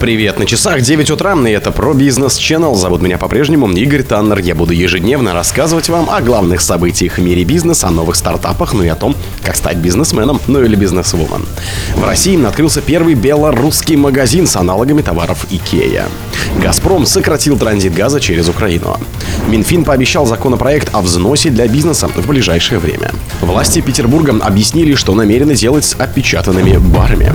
Привет, на часах 9 утра, и это про бизнес Channel. Зовут меня по-прежнему Игорь Таннер. Я буду ежедневно рассказывать вам о главных событиях в мире бизнеса, о новых стартапах, ну и о том, как стать бизнесменом, ну или бизнесвумен. В России открылся первый белорусский магазин с аналогами товаров Икея. «Газпром» сократил транзит газа через Украину. Минфин пообещал законопроект о взносе для бизнеса в ближайшее время. Власти Петербурга объяснили, что намерены делать с опечатанными барами.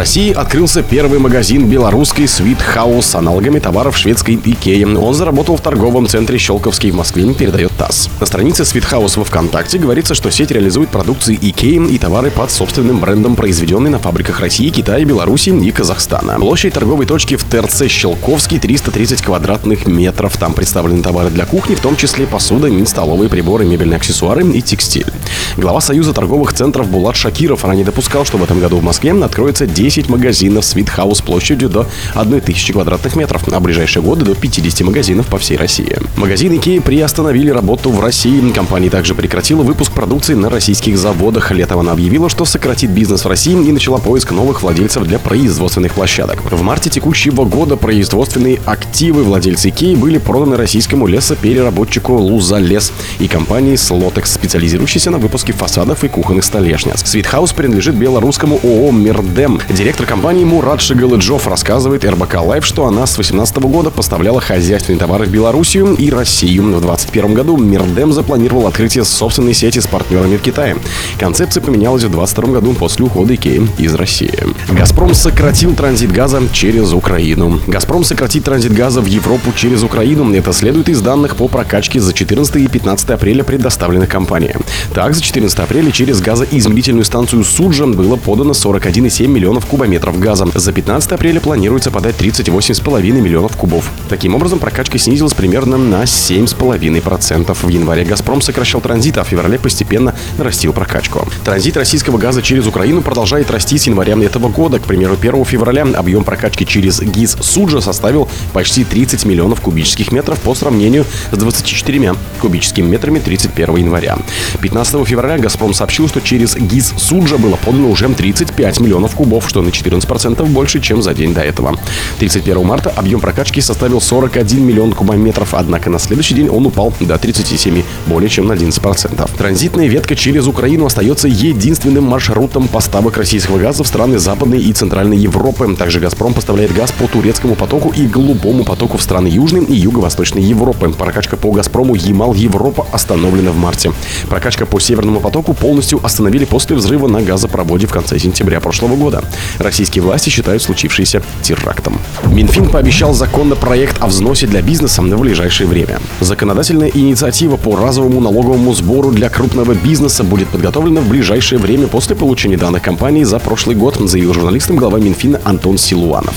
России открылся первый магазин белорусской Sweet House с аналогами товаров шведской Икеи. Он заработал в торговом центре Щелковский в Москве, передает ТАСС. На странице Sweet House во ВКонтакте говорится, что сеть реализует продукции Икеи и товары под собственным брендом, произведенные на фабриках России, Китая, Беларуси и Казахстана. Площадь торговой точки в ТРЦ Щелковский 330 квадратных метров. Там представлены товары для кухни, в том числе посуда, столовые приборы, мебельные аксессуары и текстиль. Глава Союза торговых центров Булат Шакиров ранее допускал, что в этом году в Москве откроется 10 магазинов Sweet House площадью до 1000 квадратных метров, а в ближайшие годы до 50 магазинов по всей России. Магазины Икеи приостановили работу в России. Компания также прекратила выпуск продукции на российских заводах. Летом она объявила, что сократит бизнес в России и начала поиск новых владельцев для производственных площадок. В марте текущего года производственные активы владельца Икеи были проданы российскому лесопереработчику Лузалес и компании Слотекс, специализирующейся на выпуске фасадов и кухонных столешниц. House принадлежит белорусскому ООО «Мирдем». Директор компании Мурат Шигалыджов рассказывает РБК Лайв, что она с 2018 года поставляла хозяйственные товары в Белоруссию и Россию. В 2021 году Мирдем запланировал открытие собственной сети с партнерами в Китае. Концепция поменялась в 2022 году после ухода Икеи из России. «Газпром» сократил транзит газа через Украину. «Газпром» сократит транзит газа в Европу через Украину. Это следует из данных по прокачке за 14 и 15 апреля предоставленных компанией. Так, за 14 апреля через газоизмерительную станцию Суджа было подано 41,7 миллионов кубометров метров газа. За 15 апреля планируется подать 38,5 миллионов кубов. Таким образом, прокачка снизилась примерно на 7,5%. В январе «Газпром» сокращал транзит, а в феврале постепенно нарастил прокачку. Транзит российского газа через Украину продолжает расти с января этого года. К примеру, 1 февраля объем прокачки через ГИС Суджа составил почти 30 миллионов кубических метров по сравнению с 24 кубическими метрами 31 января. 15 февраля «Газпром» сообщил, что через ГИС Суджа было подано уже 35 миллионов кубов, что на 14% больше, чем за день до этого. 31 марта объем прокачки составил 41 миллион кубометров, однако на следующий день он упал до 37, более чем на 11%. Транзитная ветка через Украину остается единственным маршрутом поставок российского газа в страны Западной и Центральной Европы. Также «Газпром» поставляет газ по турецкому потоку и голубому потоку в страны Южной и Юго-Восточной Европы. Прокачка по «Газпрому» Ямал-Европа остановлена в марте. Прокачка по Северному потоку полностью остановили после взрыва на газопроводе в конце сентября прошлого года. Российские власти считают случившееся терактом. Минфин пообещал законопроект о взносе для бизнеса на ближайшее время. Законодательная инициатива по разовому налоговому сбору для крупного бизнеса будет подготовлена в ближайшее время после получения данных компании за прошлый год, заявил журналистам глава Минфина Антон Силуанов.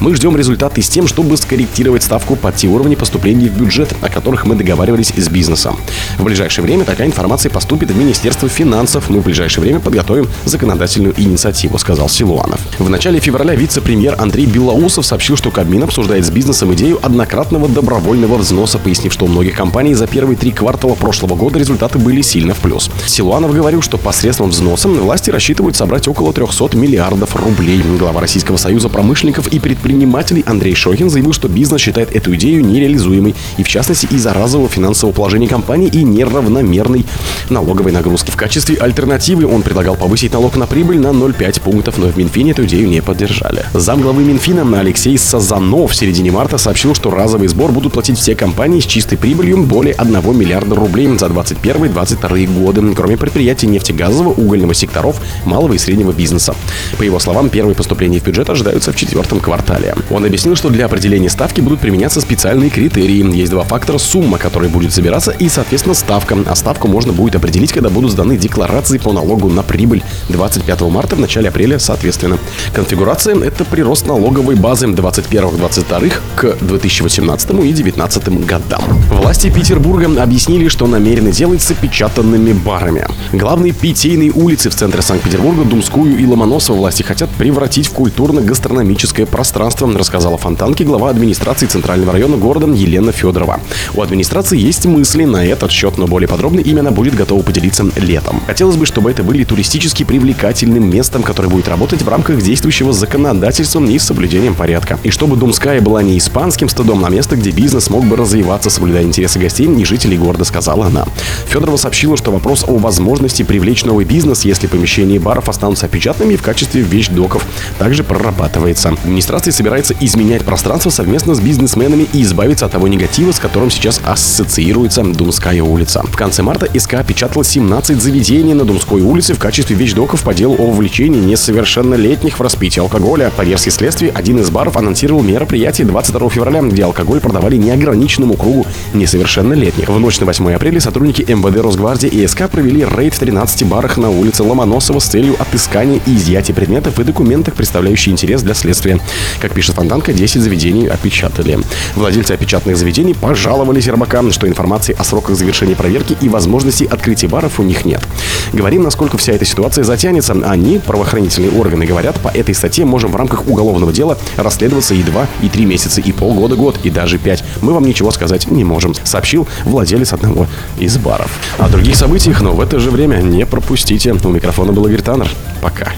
Мы ждем результаты с тем, чтобы скорректировать ставку под те уровни поступлений в бюджет, о которых мы договаривались с бизнесом. В ближайшее время такая информация поступит в Министерство финансов. Мы в ближайшее время подготовим законодательную инициативу, сказал Силуанов. В начале февраля вице-премьер Андрей Белоусов сообщил, что Кабмин обсуждает с бизнесом идею однократного добровольного взноса, пояснив, что у многих компаний за первые три квартала прошлого года результаты были сильно в плюс. Силуанов говорил, что посредством взноса власти рассчитывают собрать около 300 миллиардов рублей. Глава Российского союза промышленников и предпринимателей Андрей Шохин заявил, что бизнес считает эту идею нереализуемой, и в частности из-за разового финансового положения компании и неравномерной налоговой нагрузки. В качестве альтернативы он предлагал повысить налог на прибыль на 0,5 пунктов, но в Минфине эту идею не поддержали. Замглавы Минфина Алексей Сазанов в середине марта сообщил, что разовый сбор будут платить все компании с чистой прибылью более 1 миллиарда рублей за 2021-2022 годы, кроме предприятий нефтегазового, угольного секторов, малого и среднего бизнеса. По его словам, первые поступления в бюджет ожидаются в четвертом квартале. Он объяснил, что для определения ставки будут применяться специальные критерии. Есть два фактора – сумма, которая будет собираться, и, соответственно, ставка. А ставку можно будет определить, когда будут сданы декларации по налогу на прибыль 25 марта в начале апреля, соответственно. Конфигурация – это прирост налоговой базы 21-22 к 2018 и 2019 годам. Власти Петербурга объяснили, что намерены делать с опечатанными барами. Главные питейные улицы в центре Санкт-Петербурга, Думскую и Ломоносова власти хотят превратить в культурно-гастрономическое пространство, рассказала Фонтанке глава администрации Центрального района города Елена Федорова. У администрации есть мысли на этот счет, но более подробно именно будет готова поделиться летом. Хотелось бы, чтобы это были туристически привлекательным местом, которое будет работать в рамках действующего законодательства и с соблюдением порядка. И чтобы Думская была не испанским стадом, а место, где бизнес мог бы развиваться, соблюдая интересы гостей и жителей города, сказала она. Федорова сообщила, что вопрос о возможности привлечь новый бизнес, если помещения баров останутся опечатанными в качестве вещдоков, также прорабатывается. Администрация собирается изменять пространство совместно с бизнесменами и избавиться от того негатива, с которым сейчас ассоциируется Думская улица. В конце марта СК опечатала 17 заведений на Думской улице в качестве вещдоков по делу о вовлечении несовершеннолетних в распитие алкоголя. По версии следствия, один из баров анонсировал мероприятие 22 февраля, где алкоголь продавали неограниченному кругу несовершеннолетних. В ночь на 8 апреля сотрудники МВД Росгвардии и СК провели рейд в 13 барах на улице Ломоносова с целью отыскания и изъятия предметов и документов, представляющих интерес для следствия. Как пишет Фонтанка, 10 заведений опечатали. Владельцы опечатанных заведений пожаловались рыбакам, что информации о сроках завершения проверки и возможности открытия баров у них нет. Говорим, насколько вся эта ситуация затянется. Они, правоохранительные органы, говорят, по этой статье можем в рамках уголовного дела расследоваться и 2, и 3 месяца, и полгода, год, и даже 5. Мы вам ничего сказать не можем, сообщил владелец одного из баров. О других событиях, но в это же время не пропустите. У микрофона был Игорь Таннер. Пока.